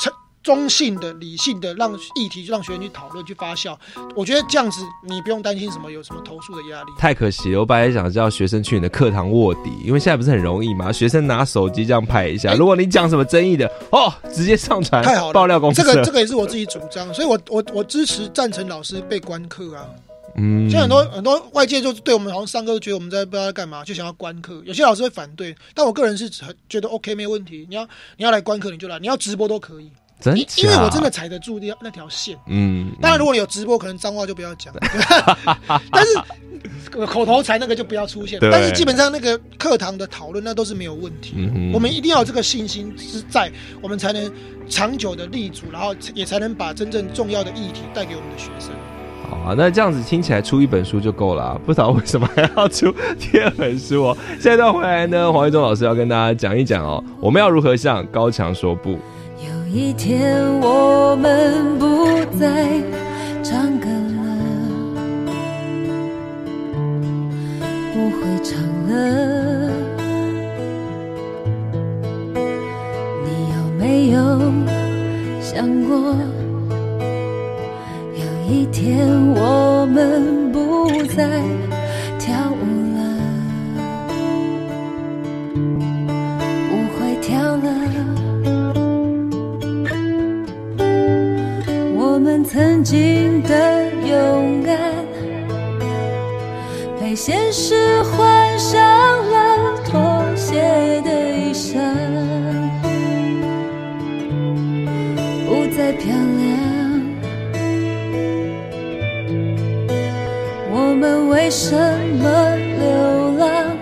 诚中性的、理性的，让议题就让学生去讨论、去发酵。我觉得这样子，你不用担心什么有什么投诉的压力。太可惜了。我本来想叫学生去你的课堂卧底，因为现在不是很容易嘛，学生拿手机这样拍一下。哎如果你讲什么争议的，哦，直接上传太好了，爆料公司。这个这个也是我自己主张，所以我我我支持赞成老师被关课啊。嗯现在很多很多外界就是对我们好像上课都觉得我们在不知道在干嘛，就想要关课。有些老师会反对，但我个人是很觉得 OK 没有问题。你要你要来关课你就来，你要直播都可以。因真假因为我真的踩得住那那条线。嗯，当然，如果你有直播，可能脏话就不要讲，<laughs> <laughs> 但是口头禅那个就不要出现。但是基本上那个课堂的讨论那都是没有问题。嗯我们一定要有这个信心是在，我们才能长久的立足，然后也才能把真正重要的议题带给我们的学生。好啊，那这样子听起来出一本书就够了、啊，不知道为什么还要出第二本书哦。下一段回来呢，黄一中老师要跟大家讲一讲哦，我们要如何向高强说不。有一天我们不再唱歌了，不会唱了。你有没有想过，有一天我们不再曾经的勇敢，被现实换上了妥协的衣裳，不再漂亮。我们为什么流浪？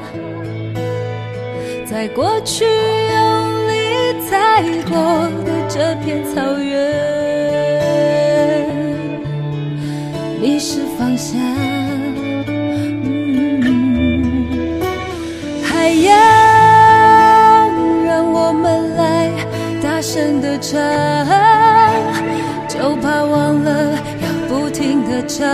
在过去用力踩过的这片草原。下，海洋，让我们来大声的唱，就怕忘了要不停的，唱。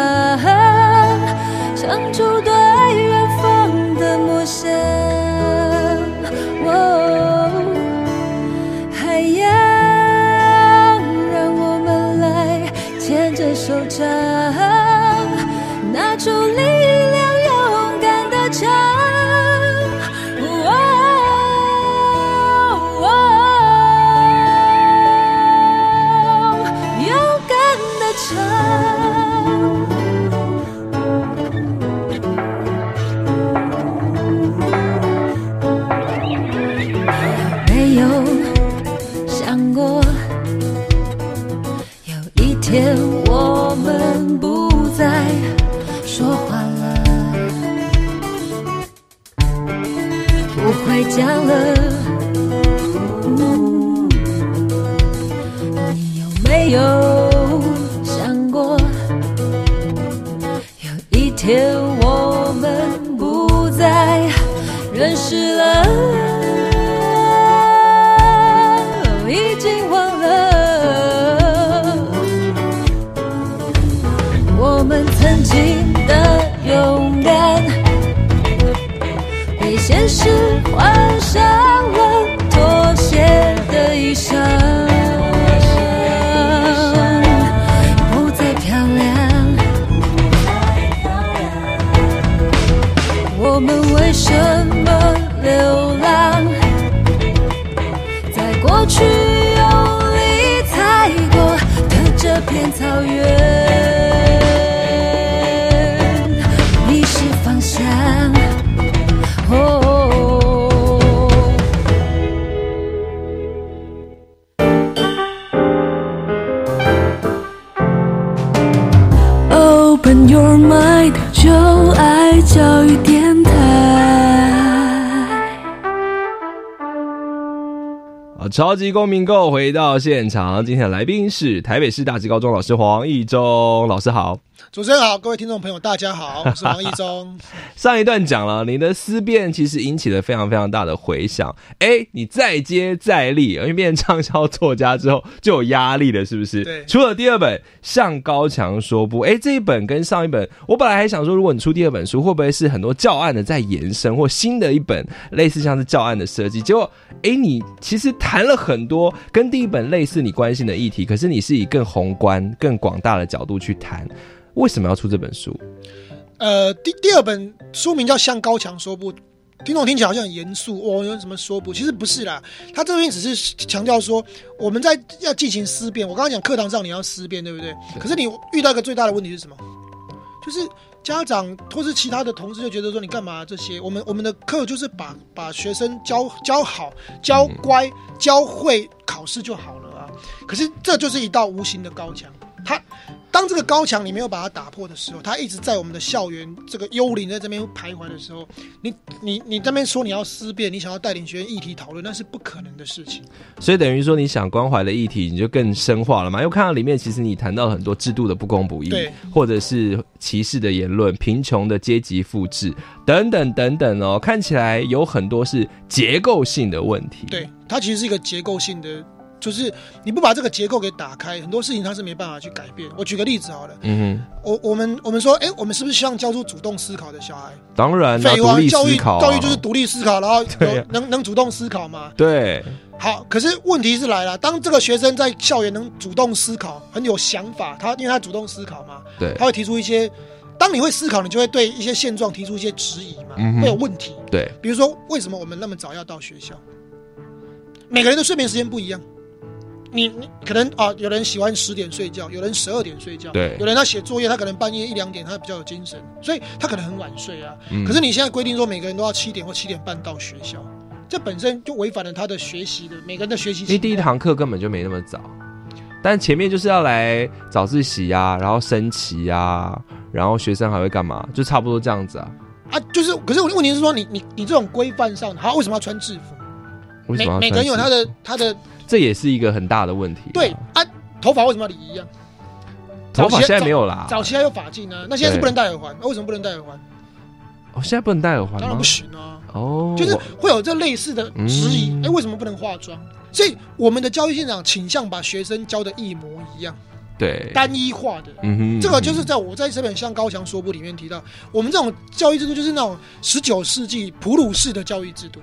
超级公民购回到现场，今天的来宾是台北市大直高中老师黄义中老师好。主持人好，各位听众朋友，大家好，<laughs> 我是王一中。上一段讲了你的思辨，其实引起了非常非常大的回响。哎，你再接再厉，因为变成畅销作家之后就有压力了，是不是？对除了第二本《向高墙说不》，哎，这一本跟上一本，我本来还想说，如果你出第二本书，会不会是很多教案的在延伸，或新的一本类似像是教案的设计？结果，哎，你其实谈了很多跟第一本类似你关心的议题，可是你是以更宏观、更广大的角度去谈。为什么要出这本书？呃，第第二本书名叫《向高墙说不》，听众听起来好像很严肃哦，有什么说不？其实不是啦，他这边只是强调说我们在要进行思辨。我刚刚讲课堂上你要思辨，对不对？可是你遇到一个最大的问题是什么？就是家长或是其他的同事就觉得说你干嘛这些？我们我们的课就是把把学生教教好、教乖、教会考试就好了啊。可是这就是一道无形的高墙，它。当这个高墙你没有把它打破的时候，它一直在我们的校园这个幽灵在这边徘徊的时候，你你你这边说你要思辨，你想要带领学生议题讨论，那是不可能的事情。所以等于说，你想关怀的议题，你就更深化了嘛？因为看到里面，其实你谈到了很多制度的不公不义对，或者是歧视的言论、贫穷的阶级复制等等等等哦，看起来有很多是结构性的问题。对，它其实是一个结构性的，就是你不把这个结构给打开，很多事情它是没办法去改变。我举个例子好了，嗯哼我我们我们说，哎、我们是不是希望教出主动思考的小孩？当然啦，废话，教育教育就是独立思考，然后有能能主动思考吗？对，好，可是问题是来了，当这个学生在校园能主动思考，很有想法，他因为他主动思考嘛，对他会提出一些，当你会思考，你就会对一些现状提出一些质疑嘛，嗯会有问题。对，比如说，为什么我们那么早要到学校？每个人的睡眠时间不一样。你你可能啊，有人喜欢十点睡觉，有人十二点睡觉，对有人他写作业，他可能半夜一两点，他比较有精神，所以他可能很晚睡啊。嗯可是你现在规定说每个人都要七点或七点半到学校，这本身就违反了他的学习的每个人的学习因为第一。堂课根本就没那么早，但前面就是要来早自习啊，然后升旗啊，然后学生还会干嘛？就差不多这样子啊。啊，就是，可是问题是说你，你你这种规范上，他，为什么要穿制服？为什么每每个人有他的他的这也是一个很大的问题、对，啊，头发为什么要理一样？头发现在没有啦。早期还有发镜啊，那现在是不能戴耳环，那为什么不能戴耳环？哦，现在不能戴耳环吗？当然不行啊！哦，就是会有这类似的质疑，哎、嗯为什么不能化妆？所以我们的教育现场倾向把学生教的一模一样，对，单一化的。嗯哼，这个就是在我在这本《向高墙说不》里面提到，我们这种教育制度就是那种十九世纪普鲁士的教育制度，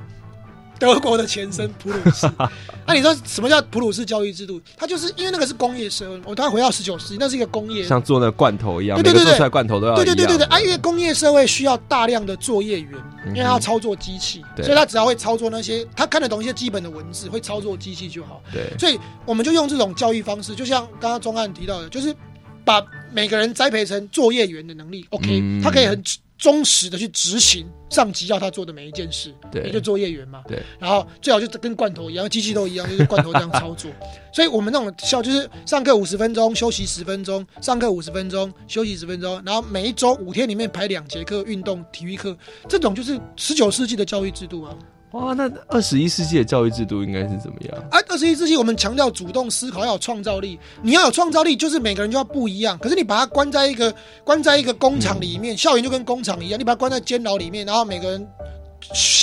德国的前身普鲁士。<laughs> 那、你说什么叫普鲁士教育制度？它就是因为那个是工业社会，我刚才回到十九世纪，那是一个工业。像做那个罐头一样，对对对对做出来罐头都要对对对对对，啊，因为工业社会需要大量的作业员，嗯因为他要操作机器，对所以他只要会操作那些，他看得懂一些基本的文字，会操作机器就好。对，所以我们就用这种教育方式，就像刚刚钟汉提到的，就是把每个人栽培成作业员的能力。OK，、嗯他可以很忠实的去执行上级要他做的每一件事，对也就作业员嘛。对，然后最好就跟罐头一样，机器都一样，就是罐头这样操作。<laughs> 所以我们那种校就是上课五十分钟，休息十分钟，上课五十分钟，休息十分钟，然后每一周五天里面排两节课，运动体育课，这种就是十九世纪的教育制度啊。哇，那二十一世纪的教育制度应该是怎么样？啊，二十一世纪我们强调主动思考，要有创造力。你要有创造力，就是每个人就要不一样。可是你把他关在一个关在一个工厂里面，校园就跟工厂一样，你把他关在监牢里面，然后每个人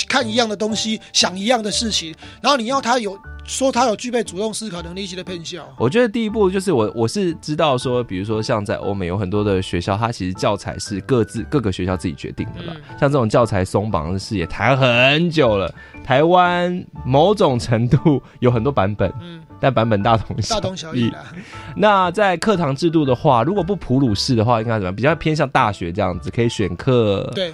看一样的东西，想一样的事情，然后你要他有说他有具备主动思考能力，其实骗笑。我觉得第一步就是我我是知道说，比如说像在欧美有很多的学校，它其实教材是各自各个学校自己决定的啦。像这种教材松绑的事也谈很久了。台湾某种程度有很多版本，嗯，但版本大同小大同小异啦。<laughs> 那在课堂制度的话，如果不普鲁士的话，应该怎么样？比较偏向大学这样子，可以选课。对。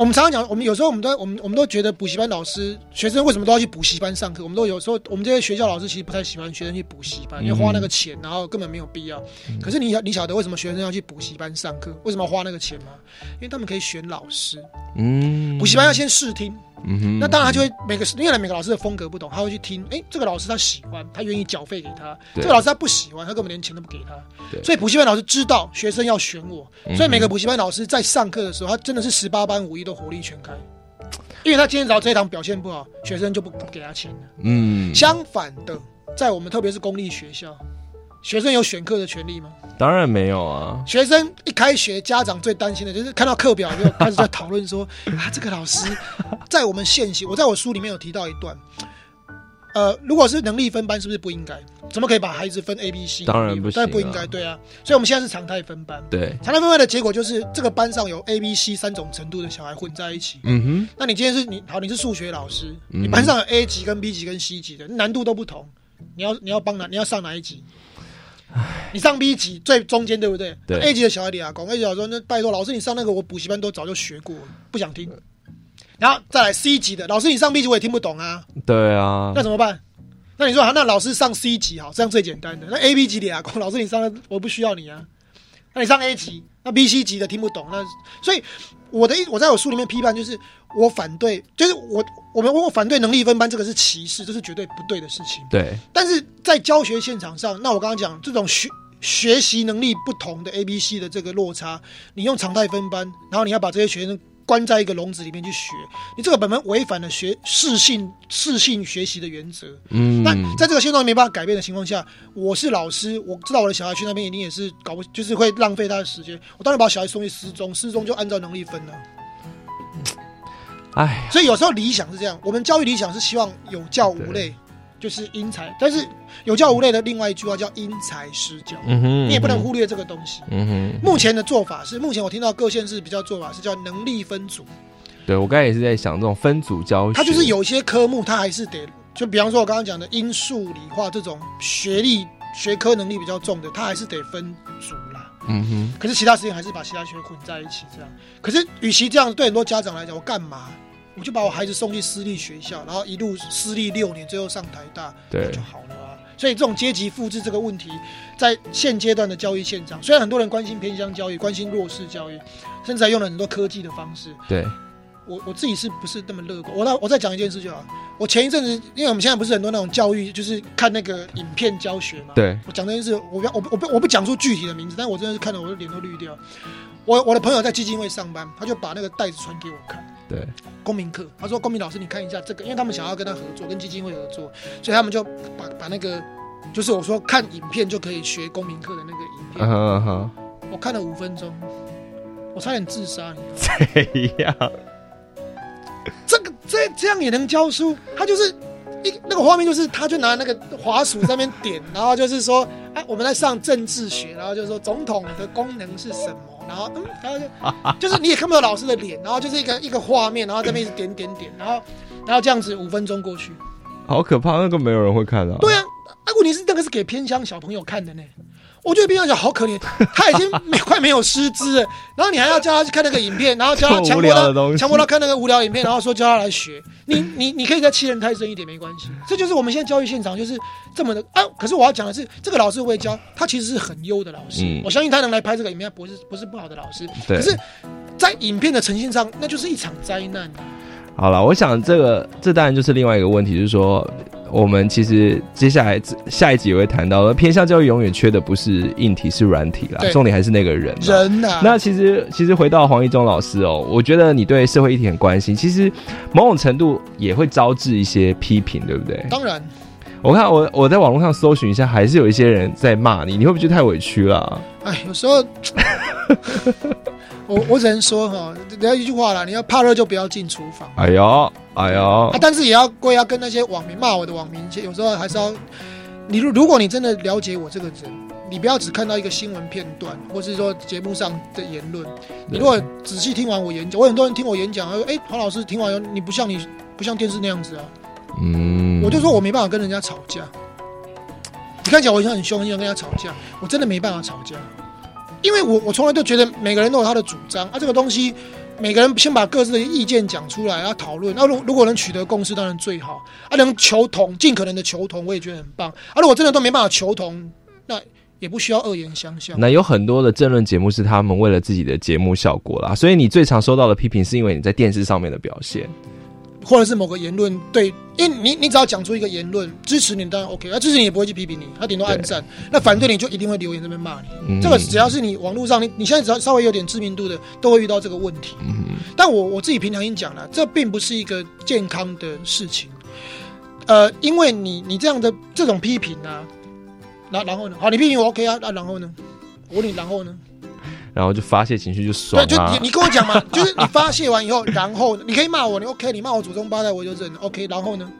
我们常常讲，我们有时候我们都我们我们都觉得补习班老师学生为什么都要去补习班上课？我们都有时候我们这些学校老师其实不太喜欢学生去补习班，因为花那个钱，然后根本没有必要。可是你你晓得为什么学生要去补习班上课？为什么要花那个钱吗？因为他们可以选老师，嗯，补习班要先试听，嗯哼，那当然他就会每个因为每个老师的风格不同，他会去听，哎，这个老师他喜欢，他愿意缴费给他；这个老师他不喜欢，他根本连钱都不给他。所以补习班老师知道学生要选我，所以每个补习班老师在上课的时候，他真的是十八般武艺都火力全开。因为他今天只要这一堂表现不好，学生就不不给他钱了。嗯，相反的，在我们特别是公立学校，学生有选课的权利吗？当然没有啊。学生一开学，家长最担心的就是看到课表就开始在讨论说 <laughs> 啊，这个老师在我们现行，我在我书里面有提到一段，呃，如果是能力分班，是不是不应该？怎么可以把孩子分 A、B、C？当然不行啊当然不应该，对啊。所以我们现在是常态分班。对，常态分班的结果就是这个班上有 A、B、C 三种程度的小孩混在一起。嗯哼，那你今天是你好，你是数学老师，嗯你班上有 A 级跟 B 级跟 C 级的难度都不同，你要你要帮哪？你要上哪一级？你上 B 级最中间对不对？对 A 级的小孩理啊，讲 A 级小孩说那拜托老师，你上那个我补习班都早就学过了，不想听。然后再来 C 级的老师，你上 B 级我也听不懂啊，对啊那，怎么办？那你说好，那老师上 C 级好，这样最简单的。那 A、B 级的啊，讲老师你上我不需要你啊。那你上 A 级，那 B、C 级的听不懂，那所以我的意我在我书里面批判就是我反对，就是我我们我反对能力分班这个是歧视，这是绝对不对的事情。对，但是在教学现场上，那我刚刚讲这种学学习能力不同的 A、B、C 的这个落差，你用常态分班，然后你要把这些学生关在一个笼子里面去学，你这个本本违反了学适性适性学习的原则。嗯，那在这个现状没办法改变的情况下，我是老师，我知道我的小孩去那边一定也是搞不，就是会浪费他的时间。我当然把小孩送去失踪，失踪就按照能力分了。哎，所以有时候理想是这样，我们教育理想是希望有教无类，就是因材。但是有教无类的另外一句话叫因材施教，嗯哼，你也不能忽略这个东西。嗯哼，目前的做法是，目前我听到各县市比较做法是叫能力分组，对我刚才也是在想这种分组教学，它就是有一些科目，它还是得，就比方说我刚刚讲的英数理化这种学历学科能力比较重的，它还是得分组啦。嗯哼，可是其他时间还是把其他学混在一起这样。可是与其这样，对很多家长来讲，我干嘛？我就把我孩子送去私立学校，然后一路私立六年，最后上台大，对就好了啊。所以这种阶级复制这个问题，在现阶段的教育现场，虽然很多人关心偏乡教育，关心弱势教育，甚至还用了很多科技的方式，对，我我自己是不是那么乐观？我那我再讲一件事就好。我前一阵子，因为我们现在不是很多那种教育，就是看那个影片教学嘛。对我讲这件事，我不要我不我不我不讲出具体的名字，但我真的是看了我的脸都绿掉。我我的朋友在基金会上班，他就把那个袋子传给我看，对，公民课。他说：“公民老师，你看一下这个，因为他们想要跟他合作，跟基金会合作，所以他们就把把那个，就是我说看影片就可以学公民课的那个影片，我看了五分钟，我差点自杀，你知道吗？<laughs> 怎样？这个这这样也能教书？他就是一那个画面，就是他就拿那个滑鼠在那边点，然后就是说，哎，我们在上政治学，然后就是说总统的功能是什么，然后嗯，然后就就是你也看不到老师的脸，然后就是一个一个画面，然后这边一直点点点，然后然后这样子五分钟过去，好可怕，那个没有人会看到。对啊，啊，问题是那个是给偏乡小朋友看的呢。我觉得偏乡小好可怜，<laughs> 他已经没快没有师资了，然后你还要叫他去看那个影片，然后叫他 <laughs> 强迫他西强迫他看那个无聊影片，然后说叫他来学。你你你可以再欺人太甚一点没关系，这就是我们现在教育现场就是这么的啊。可是我要讲的是，这个老师会教，他其实是很优的老师，嗯我相信他能来拍这个影片，不是不是不好的老师。对可是，在影片的呈现上，那就是一场灾难啊。好了，我想这个这当然就是另外一个问题，就是说我们其实接下来下一集也会谈到，偏向教育永远缺的不是硬体，是软体啦，重点还是那个人啊。人呐、那其实其实回到黄一中老师哦，我觉得你对社会议题很关心，其实某种程度也会招致一些批评，对不对？当然，我看我我在网络上搜寻一下，还是有一些人在骂你，你会不会觉得太委屈了啊、哎，有时候我我只能说哈，人家一句话啦，你要怕热就不要进厨房。哎呦哎呦啊，，但是也要归要跟那些网民骂我的网民，有时候还是要你如如果你真的了解我这个人，你不要只看到一个新闻片段，或是说节目上的言论，你如果仔细听完我演讲，我很多人听我演讲，他说：“哎、黄老师听完以后，你不像你不像电视那样子啊。嗯，我就说我没办法跟人家吵架。你看起来我好像很凶，很想跟人家吵架，我真的没办法吵架，因为我我从来都觉得每个人都有他的主张啊，这个东西每个人先把各自的意见讲出来，然后讨论。那、如如果能取得共识，当然最好啊，能求同，尽可能的求同，我也觉得很棒啊。如果真的都没办法求同，那也不需要恶言相向。那有很多的政论节目是他们为了自己的节目效果啦，所以你最常收到的批评是因为你在电视上面的表现。或者是某个言论对，因为你你只要讲出一个言论支持你，当然 OK，那、支持你也不会去批评你，他顶多暗赞。那反对你就一定会留言这边骂你。嗯这个只要是你网络上，你你现在只要稍微有点知名度的，都会遇到这个问题。嗯但我我自己平常已经讲了，这并不是一个健康的事情。呃，因为你你这样的这种批评啊，然然后呢？好，你批评我 OK 啊，那、然后呢？我问你，然后呢？然后就发泄情绪就爽对，就啊你！你跟我讲嘛，<laughs> 就是你发泄完以后，然后你可以骂我，你 OK，你骂我祖宗八代我就认，OK，<laughs> 然后呢？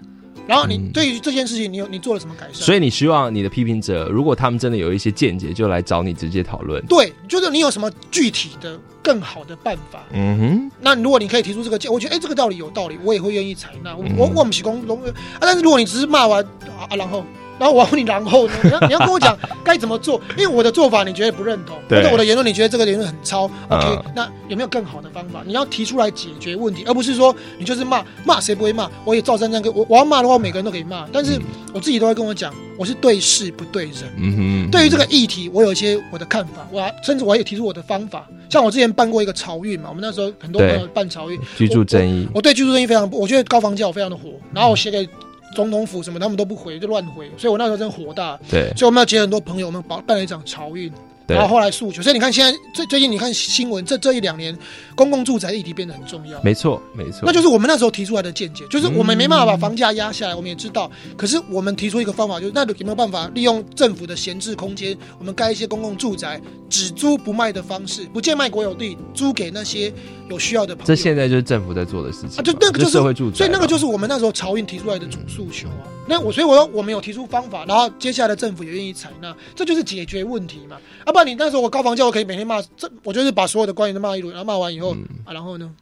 然后你嗯对于这件事情，你有你做了什么改善？所以你希望你的批评者，如果他们真的有一些见解，就来找你直接讨论。对，就是你有什么具体的更好的办法？嗯哼，那如果你可以提出这个建，我觉得哎、这个道理有道理，我也会愿意采纳。我、嗯我我们是公龙啊，但是如果你只是骂完啊啊，然后然后我要问你然后呢？你 <laughs> 要你要跟我讲该怎么做，因为我的做法你觉得不认同，或者我的言论你觉得这个言论很糙，OK，、嗯那有没有更好的方法？你要提出来解决问题，而不是说你就是骂骂谁不会骂，我也照三三跟我我要骂的话，每个人都可以骂，但是我自己都会跟我讲，我是对事不对人。嗯哼，对于这个议题，我有一些我的看法，我还甚至我也提出我的方法。像我之前办过一个潮运嘛，我们那时候很多朋友对办潮运，居住正义我，我对居住正义非常，我觉得高房价我非常的火，然后我写给总统府什么，他们都不回，就乱回，所以我那时候真的火大。对。所以我们要结很多朋友，我们办办了一场潮运，对然后后来诉求。所以你看现在最最近你看新闻，这这一两年公共住宅议题变得很重要。没错没错，那就是我们那时候提出来的见解，就是我们没办法把房价压下来，我们也知道。可是我们提出一个方法，就是那有没有办法利用政府的闲置空间，我们盖一些公共住宅，只租不卖的方式，不贱卖国有地，租给那些有需要的朋友。这现在就是政府在做的事情，啊，就那个就是社会住宅，所以那个就是我们那时候朝运提出来的主诉求啊。那我所以我说我们有提出方法，然后接下来的政府也愿意采纳，这就是解决问题嘛。啊、不然你那时候我高房价我可以每天骂，这我就是把所有的官员都骂一轮，然后骂完以后、嗯啊，然后呢，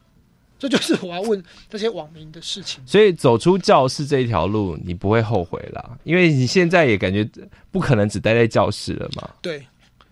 这就是我要问这些网民的事情。所以走出教室这一条路，你不会后悔啦，因为你现在也感觉不可能只待在教室了嘛。对，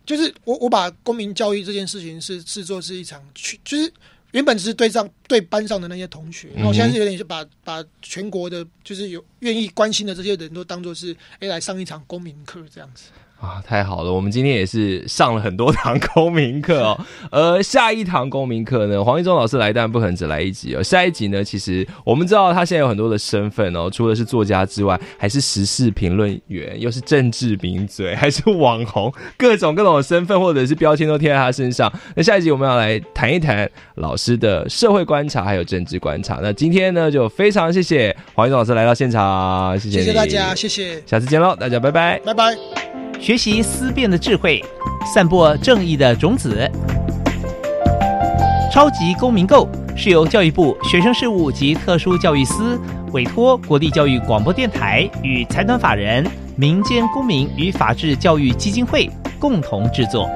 就是我我把公民教育这件事情是视作是一场去，就是原本只是对上对班上的那些同学，然后我现在是有点就把把全国的，就是有愿意关心的这些人都当做是哎来上一场公民课这样子。啊，太好了！我们今天也是上了很多堂公民课哦。<laughs> 呃下一堂公民课呢，黄一中老师来，但不可能只来一集哦。下一集呢，其实我们知道他现在有很多的身份哦，除了是作家之外，还是时事评论员，又是政治名嘴，还是网红，各种各种的身份或者是标签都贴在他身上。那下一集我们要来谈一谈老师的社会观察还有政治观察。那今天呢，就非常谢谢黄一中老师来到现场，谢谢谢谢大家，谢谢，下次见喽，大家拜拜。拜拜。学习思辨的智慧，散播正义的种子。超级公民购是由教育部学生事务及特殊教育司委托国立教育广播电台与财团法人民间公民与法治教育基金会共同制作。